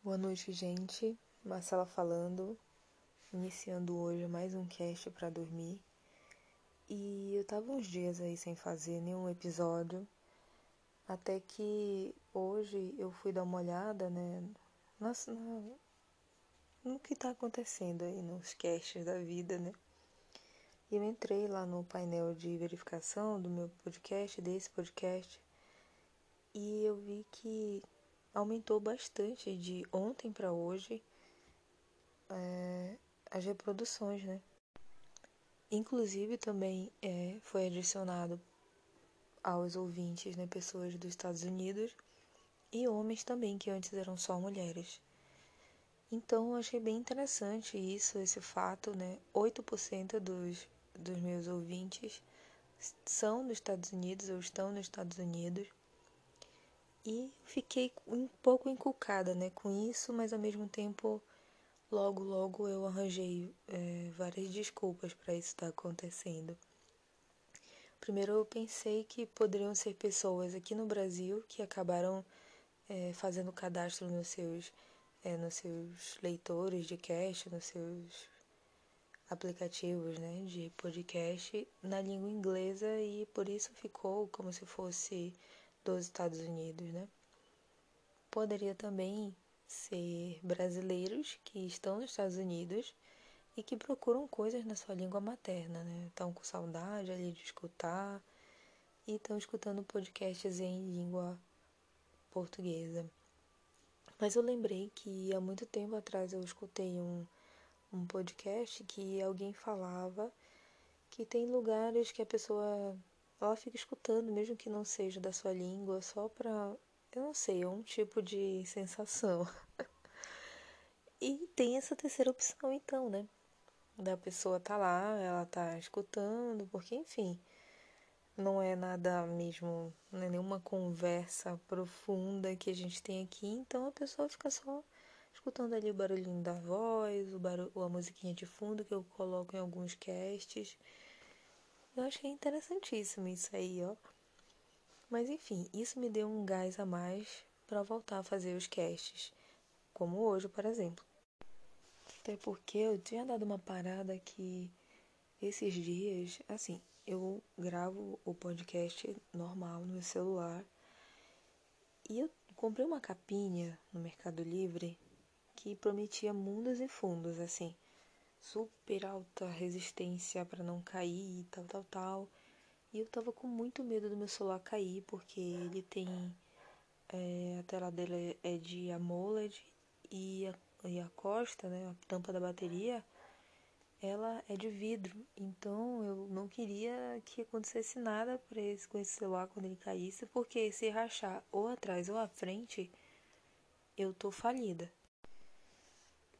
Boa noite, gente. Marcela falando, iniciando hoje mais um cast para dormir. E eu tava uns dias aí sem fazer nenhum episódio, até que hoje eu fui dar uma olhada, né, nossa, no que tá acontecendo aí nos casts da vida, né? E eu entrei lá no painel de verificação do meu podcast, desse podcast, e eu vi que aumentou bastante de ontem para hoje é, as reproduções, né? Inclusive também é, foi adicionado aos ouvintes, né, pessoas dos Estados Unidos e homens também, que antes eram só mulheres. Então eu achei bem interessante isso, esse fato, né? 8% dos, dos meus ouvintes são dos Estados Unidos ou estão nos Estados Unidos. E fiquei um pouco inculcada né, com isso, mas ao mesmo tempo, logo, logo eu arranjei é, várias desculpas para isso estar tá acontecendo. Primeiro, eu pensei que poderiam ser pessoas aqui no Brasil que acabaram é, fazendo cadastro nos seus, é, nos seus leitores de cast, nos seus aplicativos né, de podcast na língua inglesa e por isso ficou como se fosse dos Estados Unidos, né? Poderia também ser brasileiros que estão nos Estados Unidos e que procuram coisas na sua língua materna, né? Estão com saudade ali de escutar e estão escutando podcasts em língua portuguesa. Mas eu lembrei que há muito tempo atrás eu escutei um, um podcast que alguém falava que tem lugares que a pessoa ela fica escutando, mesmo que não seja da sua língua, só pra. Eu não sei, é um tipo de sensação. e tem essa terceira opção, então, né? Da pessoa tá lá, ela tá escutando, porque, enfim, não é nada mesmo, não é nenhuma conversa profunda que a gente tem aqui, então a pessoa fica só escutando ali o barulhinho da voz, o barulho, a musiquinha de fundo que eu coloco em alguns casts. Eu achei interessantíssimo isso aí, ó. Mas enfim, isso me deu um gás a mais para voltar a fazer os casts, como hoje, por exemplo. Até porque eu tinha dado uma parada que esses dias, assim, eu gravo o podcast normal no meu celular e eu comprei uma capinha no Mercado Livre que prometia mundos e fundos, assim super alta resistência para não cair e tal, tal, tal. E eu tava com muito medo do meu celular cair, porque ele tem. É, a tela dele é de AMOLED e a, e a costa, né, a tampa da bateria, ela é de vidro. Então eu não queria que acontecesse nada pra esse, com esse celular quando ele caísse, porque se rachar ou atrás ou à frente, eu tô falida.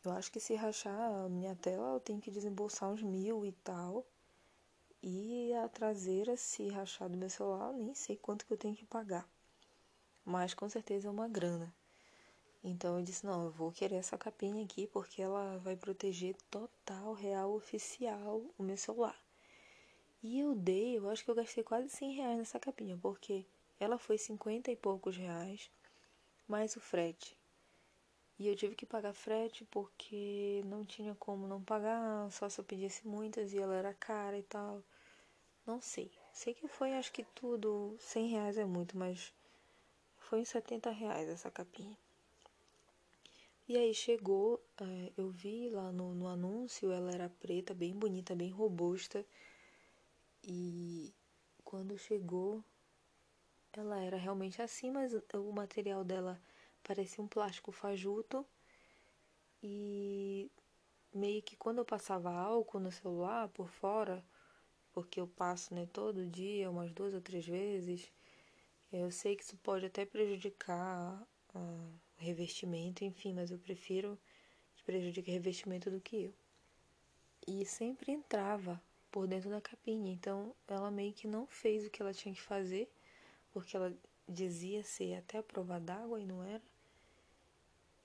Eu acho que se rachar a minha tela, eu tenho que desembolsar uns mil e tal. E a traseira, se rachar do meu celular, nem sei quanto que eu tenho que pagar. Mas com certeza é uma grana. Então eu disse, não, eu vou querer essa capinha aqui porque ela vai proteger total, real, oficial o meu celular. E eu dei, eu acho que eu gastei quase 100 reais nessa capinha, porque ela foi 50 e poucos reais, mais o frete. E eu tive que pagar frete porque não tinha como não pagar, só se eu pedisse muitas e ela era cara e tal. Não sei. Sei que foi, acho que tudo, 100 reais é muito, mas foi uns 70 reais essa capinha. E aí chegou, é, eu vi lá no, no anúncio, ela era preta, bem bonita, bem robusta. E quando chegou, ela era realmente assim, mas o material dela parecia um plástico fajuto e meio que quando eu passava álcool no celular por fora, porque eu passo né, todo dia, umas duas ou três vezes, eu sei que isso pode até prejudicar o revestimento, enfim, mas eu prefiro que prejudique revestimento do que eu. E sempre entrava por dentro da capinha, então ela meio que não fez o que ela tinha que fazer, porque ela dizia ser até a prova d'água e não era.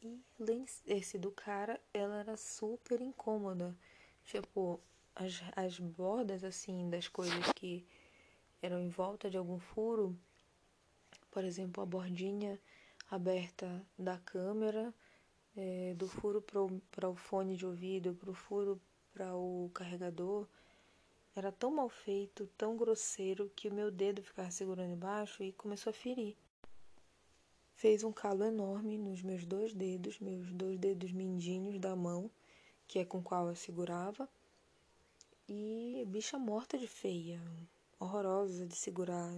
E além desse do cara, ela era super incômoda. Tipo, as, as bordas assim das coisas que eram em volta de algum furo, por exemplo, a bordinha aberta da câmera é, do furo para o fone de ouvido, para o furo para o carregador, era tão mal feito, tão grosseiro, que o meu dedo ficava segurando embaixo e começou a ferir. Fez um calo enorme nos meus dois dedos, meus dois dedos mindinhos da mão, que é com qual eu segurava. E bicha morta de feia, horrorosa de segurar.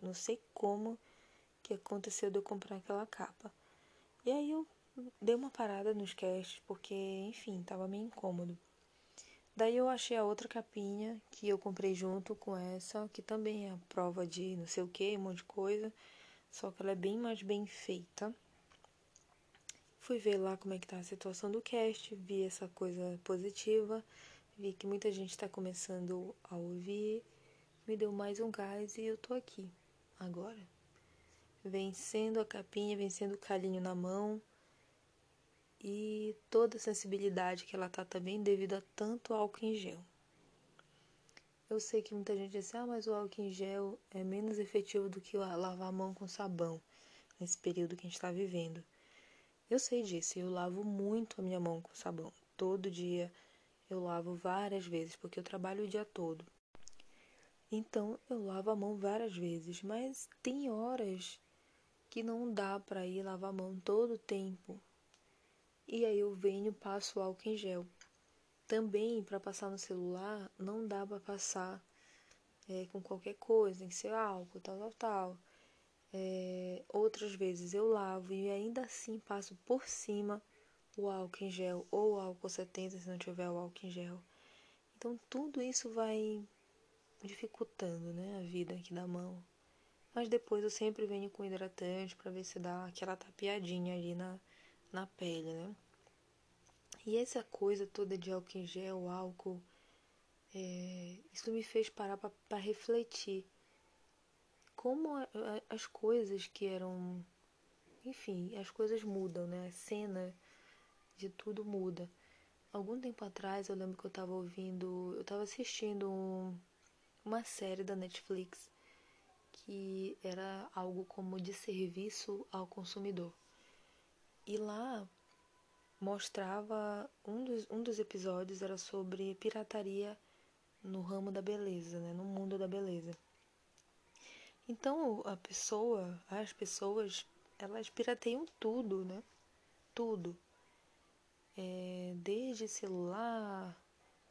Não sei como que aconteceu de eu comprar aquela capa. E aí eu dei uma parada nos casts, porque, enfim, tava meio incômodo. Daí eu achei a outra capinha que eu comprei junto com essa, que também é a prova de não sei o que, um monte de coisa, só que ela é bem mais bem feita. Fui ver lá como é que tá a situação do cast, vi essa coisa positiva, vi que muita gente está começando a ouvir, me deu mais um gás e eu tô aqui agora. Vencendo a capinha, vencendo o calinho na mão, e toda a sensibilidade que ela tá também devido a tanto álcool em gel. Eu sei que muita gente diz, ah, mas o álcool em gel é menos efetivo do que lavar a mão com sabão nesse período que a gente está vivendo. Eu sei disso, eu lavo muito a minha mão com sabão. Todo dia eu lavo várias vezes, porque eu trabalho o dia todo. Então eu lavo a mão várias vezes, mas tem horas que não dá para ir lavar a mão todo o tempo, e aí eu venho passo álcool em gel. Também para passar no celular não dá para passar é, com qualquer coisa, tem que ser álcool, tal, tal, tal. É, outras vezes eu lavo e ainda assim passo por cima o álcool em gel ou o álcool 70 se não tiver o álcool em gel. Então tudo isso vai dificultando né, a vida aqui da mão. Mas depois eu sempre venho com hidratante para ver se dá aquela tapeadinha ali na, na pele, né? E essa coisa toda de álcool em gel, álcool, é, isso me fez parar para refletir como a, a, as coisas que eram, enfim, as coisas mudam, né? A cena de tudo muda. Algum tempo atrás eu lembro que eu estava ouvindo, eu estava assistindo um, uma série da Netflix que era algo como de serviço ao consumidor. E lá mostrava um dos, um dos episódios era sobre pirataria no ramo da beleza, né, no mundo da beleza. Então a pessoa, as pessoas, elas pirateiam tudo, né? Tudo. É, desde celular,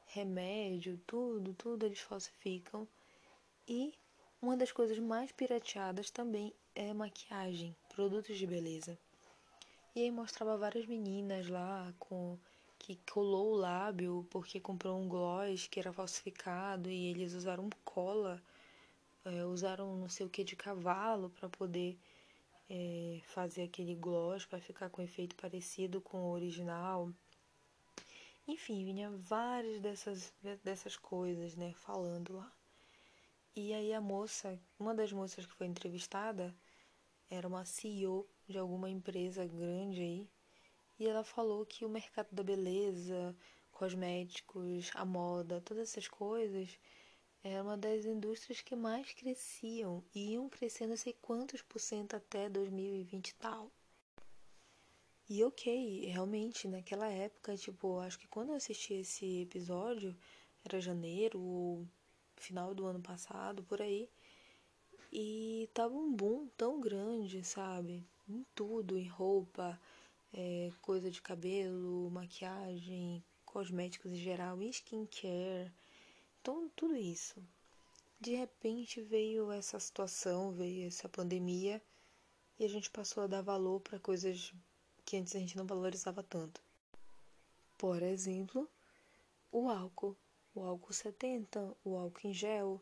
remédio, tudo, tudo eles falsificam. E uma das coisas mais pirateadas também é maquiagem, produtos de beleza. E aí mostrava várias meninas lá com que colou o lábio porque comprou um gloss que era falsificado e eles usaram cola, é, usaram não sei o que de cavalo para poder é, fazer aquele gloss para ficar com efeito parecido com o original. Enfim, vinha várias dessas, dessas coisas, né, falando lá. E aí a moça, uma das moças que foi entrevistada, era uma CEO de alguma empresa grande aí. E ela falou que o mercado da beleza, cosméticos, a moda, todas essas coisas, era uma das indústrias que mais cresciam e iam crescendo não sei quantos por cento até 2020 e tal. E ok, realmente, naquela época, tipo, acho que quando eu assisti esse episódio, era janeiro ou final do ano passado, por aí, e tava um boom tão grande, sabe? Em tudo, em roupa, é, coisa de cabelo, maquiagem, cosméticos em geral, skincare. Então, tudo isso. De repente veio essa situação, veio essa pandemia e a gente passou a dar valor para coisas que antes a gente não valorizava tanto. Por exemplo, o álcool, o álcool 70, o álcool em gel,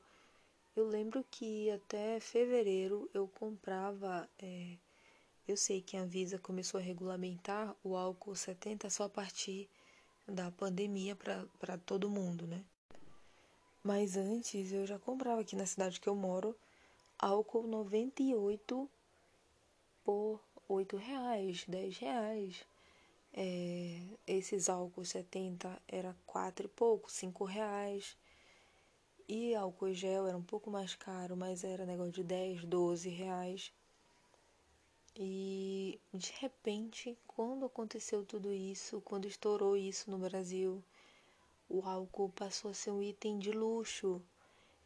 eu lembro que até fevereiro eu comprava. É, eu sei que a Anvisa começou a regulamentar o álcool 70 só a partir da pandemia para todo mundo, né? Mas antes eu já comprava aqui na cidade que eu moro álcool 98 por 8 reais, 10 reais. É, esses álcool 70 era 4 e pouco, 5 reais. E álcool gel era um pouco mais caro, mas era negócio de 10, 12 reais. E de repente, quando aconteceu tudo isso, quando estourou isso no Brasil, o álcool passou a ser um item de luxo.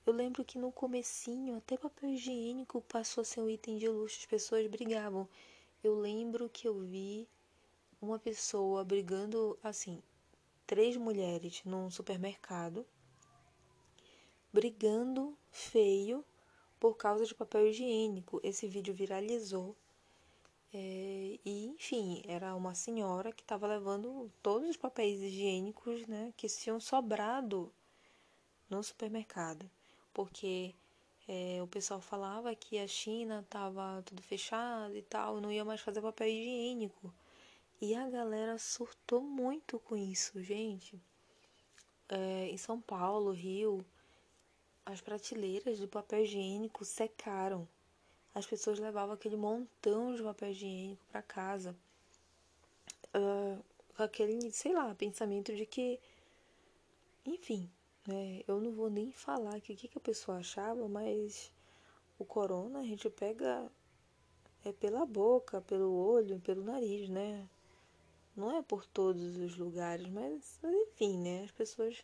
Eu lembro que no comecinho até papel higiênico passou a ser um item de luxo, as pessoas brigavam. Eu lembro que eu vi uma pessoa brigando assim, três mulheres num supermercado, brigando feio por causa de papel higiênico. Esse vídeo viralizou. É, e enfim, era uma senhora que estava levando todos os papéis higiênicos né, que tinham sobrado no supermercado, porque é, o pessoal falava que a China estava tudo fechado e tal, não ia mais fazer papel higiênico. E a galera surtou muito com isso, gente. É, em São Paulo, Rio, as prateleiras de papel higiênico secaram. As pessoas levavam aquele montão de papel higiênico para casa. Uh, aquele, sei lá, pensamento de que. Enfim, né? Eu não vou nem falar o que, que a pessoa achava, mas o corona a gente pega é pela boca, pelo olho, pelo nariz, né? Não é por todos os lugares, mas, mas enfim, né? As pessoas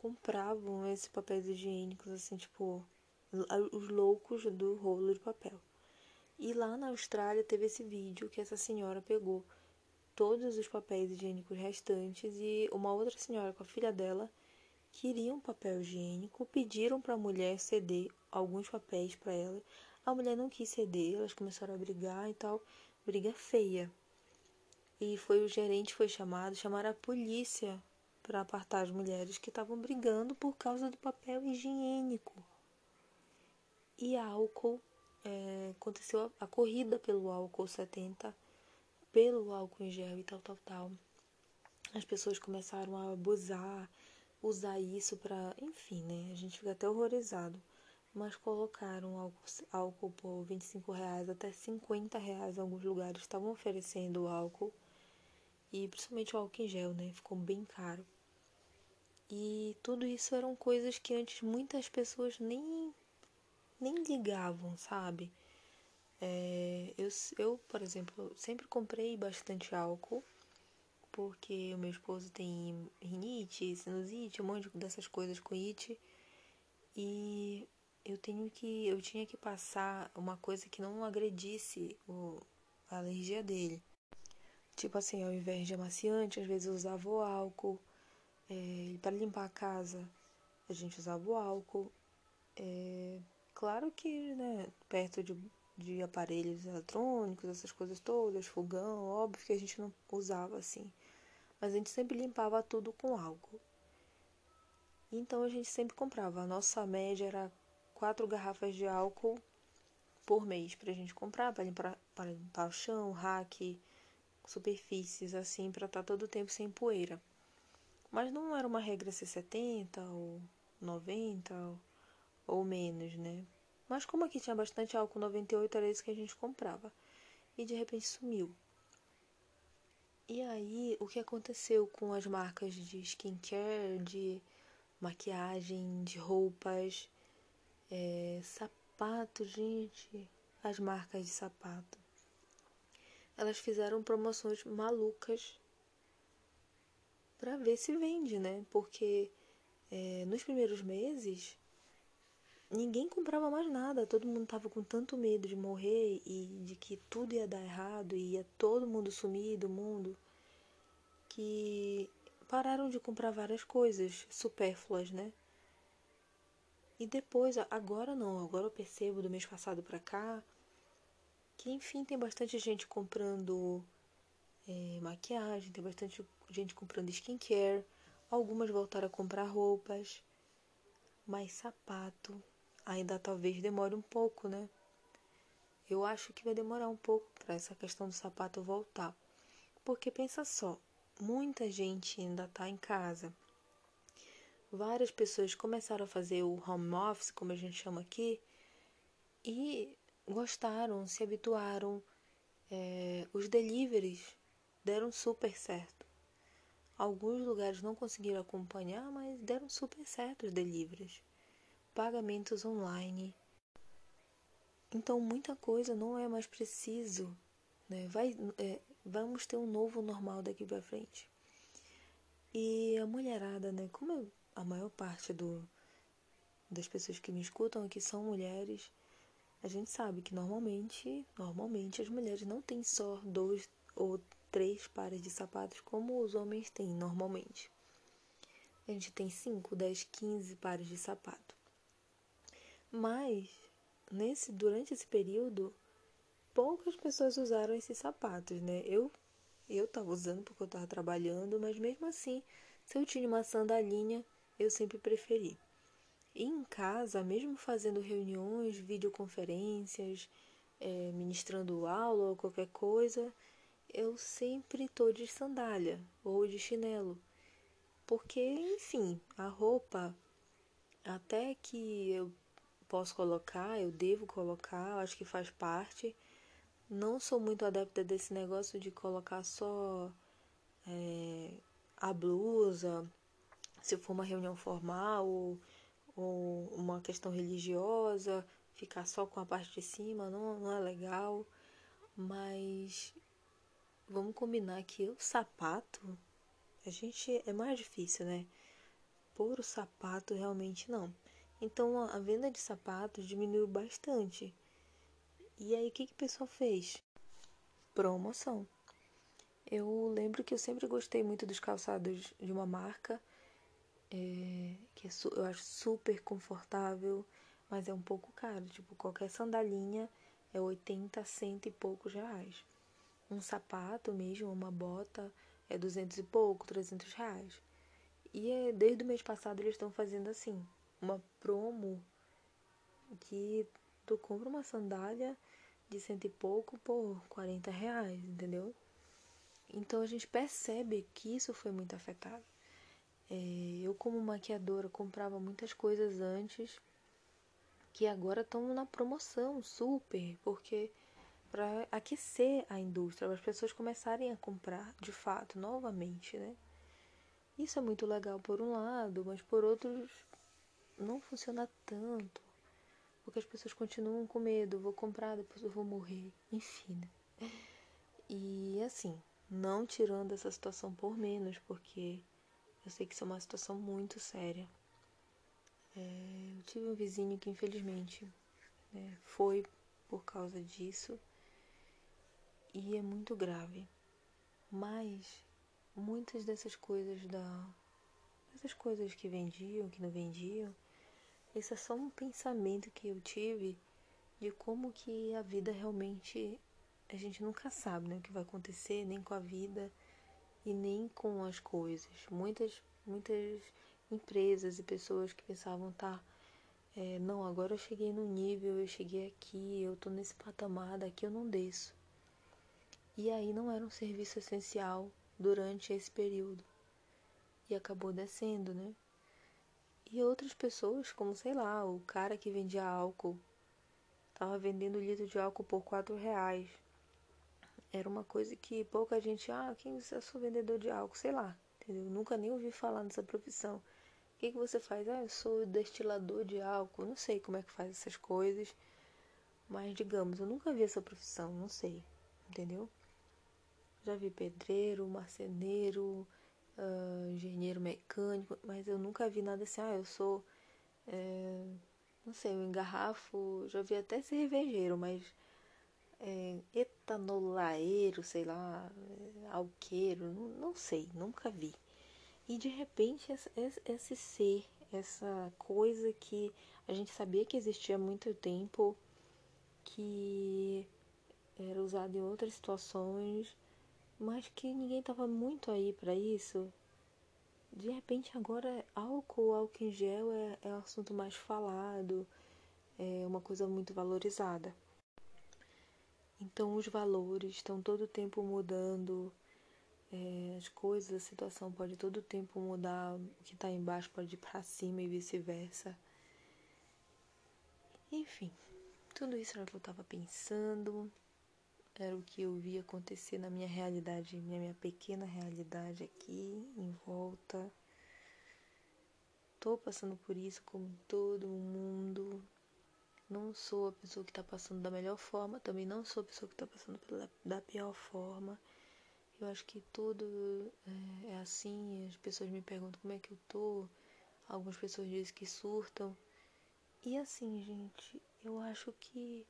compravam esses papéis higiênicos, assim, tipo, os loucos do rolo de papel. E lá na Austrália teve esse vídeo que essa senhora pegou todos os papéis higiênicos restantes e uma outra senhora com a filha dela queriam papel higiênico, pediram para a mulher ceder alguns papéis para ela. A mulher não quis ceder, elas começaram a brigar e tal, briga feia e foi o gerente foi chamado, chamaram a polícia para apartar as mulheres que estavam brigando por causa do papel higiênico. E álcool, é, aconteceu a, a, corrida pelo álcool 70, pelo álcool em gel e tal, tal, tal. As pessoas começaram a abusar, usar isso para, enfim, né? A gente fica até horrorizado. Mas colocaram álcool, álcool por 25 reais até 50 reais alguns lugares estavam oferecendo álcool e principalmente o álcool em gel, né? Ficou bem caro. E tudo isso eram coisas que antes muitas pessoas nem, nem ligavam, sabe? É, eu, eu, por exemplo, sempre comprei bastante álcool, porque o meu esposo tem rinite, sinusite, um monte dessas coisas com it. E eu tenho que eu tinha que passar uma coisa que não agredisse o, a alergia dele. Tipo assim, ao invés de amaciante, às vezes eu usava o álcool. É, para limpar a casa, a gente usava o álcool. É, claro que, né, perto de, de aparelhos eletrônicos, essas coisas todas, fogão, óbvio que a gente não usava assim. Mas a gente sempre limpava tudo com álcool. Então a gente sempre comprava. A nossa média era quatro garrafas de álcool por mês pra gente comprar, para limpar, para limpar o chão, rack, superfícies assim para estar tá todo o tempo sem poeira. Mas não era uma regra ser 70 ou 90 ou, menos, né? Mas como aqui tinha bastante álcool 98, era isso que a gente comprava. E de repente sumiu. E aí, o que aconteceu com as marcas de skincare, de maquiagem, de roupas, é, sapato, gente, as marcas de sapato elas fizeram promoções malucas para ver se vende, né? Porque é, nos primeiros meses ninguém comprava mais nada, todo mundo tava com tanto medo de morrer e de que tudo ia dar errado e ia todo mundo sumir do mundo que pararam de comprar várias coisas supérfluas, né? E depois, agora não, agora eu percebo do mês passado para cá, que enfim tem bastante gente comprando é, maquiagem, tem bastante gente comprando skincare, algumas voltaram a comprar roupas, mas sapato ainda talvez demore um pouco, né? Eu acho que vai demorar um pouco para essa questão do sapato voltar. Porque pensa só, muita gente ainda está em casa. Várias pessoas começaram a fazer o home office, como a gente chama aqui, e gostaram, se habituaram. É, os deliveries deram super certo. Alguns lugares não conseguiram acompanhar, mas deram super certo os deliveries. Pagamentos online. Então muita coisa não é mais preciso né? Vai, é, vamos ter um novo normal daqui para frente. E a mulherada, né? Como a maior parte do, das pessoas que me escutam aqui são mulheres, a gente sabe que normalmente, normalmente as mulheres não têm só dois ou três pares de sapatos como os homens têm normalmente. A gente tem 5, 10, 15 pares de sapato. Mas nesse durante esse período poucas pessoas usaram esses sapatos, né? Eu eu tava usando porque eu tava trabalhando, mas mesmo assim, se eu tinha uma sandalinha, eu sempre preferi. E em casa, mesmo fazendo reuniões, videoconferências, é, ministrando aula ou qualquer coisa, eu sempre tô de sandália ou de chinelo. Porque, enfim, a roupa, até que eu posso colocar, eu devo colocar, acho que faz parte. Não sou muito adepta desse negócio de colocar só é, a blusa, se for uma reunião formal ou, ou uma questão religiosa, ficar só com a parte de cima não, não é legal. Mas vamos combinar que o sapato, a gente é mais difícil, né? Pôr o sapato realmente não. Então a venda de sapatos diminuiu bastante. E aí o que, que o pessoal fez? Promoção. Eu lembro que eu sempre gostei muito dos calçados de uma marca é, que é, eu acho super confortável, mas é um pouco caro. Tipo, qualquer sandalinha é 80, 100 e poucos reais. Um sapato mesmo, uma bota, é 200 e pouco, 300 reais. E é, desde o mês passado eles estão fazendo assim, uma promo que tu compra uma sandália de cento e pouco por 40 reais, entendeu? Então a gente percebe que isso foi muito afetado. É, eu, como maquiadora, comprava muitas coisas antes que agora estão na promoção super, porque para aquecer a indústria, para as pessoas começarem a comprar de fato novamente, né? Isso é muito legal por um lado, mas por outros não funciona tanto. Porque as pessoas continuam com medo, vou comprar, depois eu vou morrer, enfim. Né? E assim, não tirando essa situação por menos, porque eu sei que isso é uma situação muito séria. É, eu tive um vizinho que infelizmente né, foi por causa disso e é muito grave. Mas muitas dessas coisas da essas coisas que vendiam, que não vendiam, esse é só um pensamento que eu tive de como que a vida realmente a gente nunca sabe né, o que vai acontecer, nem com a vida e nem com as coisas. Muitas, muitas empresas e pessoas que pensavam, tá, é, não, agora eu cheguei no nível, eu cheguei aqui, eu tô nesse patamar, daqui eu não desço. E aí não era um serviço essencial durante esse período. E acabou descendo, né? E outras pessoas, como sei lá, o cara que vendia álcool, tava vendendo litro de álcool por quatro reais. Era uma coisa que pouca gente, ah, quem é sou vendedor de álcool, sei lá, entendeu? Nunca nem ouvi falar nessa profissão. O que, que você faz? Ah, eu sou destilador de álcool, não sei como é que faz essas coisas, mas digamos, eu nunca vi essa profissão, não sei, entendeu? Já vi pedreiro, marceneiro, uh, engenheiro mecânico, mas eu nunca vi nada assim, ah, eu sou, é, não sei, eu engarrafo, já vi até cervejeiro, mas é, etanolaeiro, sei lá, alqueiro, não, não sei, nunca vi. E de repente esse, esse ser, essa coisa que a gente sabia que existia há muito tempo, que era usado em outras situações, mas que ninguém tava muito aí para isso. De repente agora álcool, álcool em gel é, é o assunto mais falado, é uma coisa muito valorizada. Então os valores estão todo o tempo mudando, é, as coisas, a situação pode todo o tempo mudar, o que está embaixo pode ir para cima e vice-versa. Enfim, tudo isso era o que eu estava pensando era o que eu vi acontecer na minha realidade, na minha pequena realidade aqui em volta. Tô passando por isso como todo mundo. Não sou a pessoa que está passando da melhor forma, também não sou a pessoa que está passando pela, da pior forma. Eu acho que tudo é, é assim. As pessoas me perguntam como é que eu tô. Algumas pessoas dizem que surtam. E assim, gente, eu acho que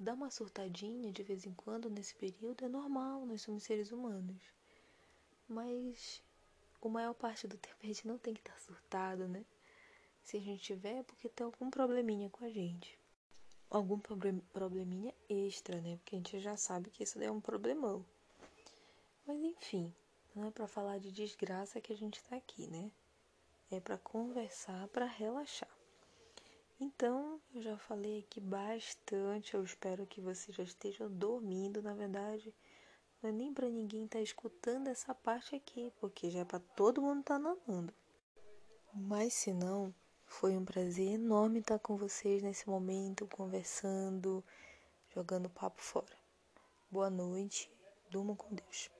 dar uma surtadinha de vez em quando nesse período é normal, nós somos seres humanos. Mas a maior parte do tempo a gente não tem que estar surtado, né? Se a gente tiver é porque tem algum probleminha com a gente. Algum probleminha extra, né? Porque a gente já sabe que isso é um problemão. Mas enfim, não é para falar de desgraça que a gente tá aqui, né? É para conversar, para relaxar. Então, eu já falei aqui bastante. Eu espero que vocês já estejam dormindo. Na verdade, não é nem para ninguém estar tá escutando essa parte aqui, porque já é para todo mundo estar tá nanando. Mas se não, foi um prazer enorme estar com vocês nesse momento, conversando, jogando papo fora. Boa noite, durmam com Deus.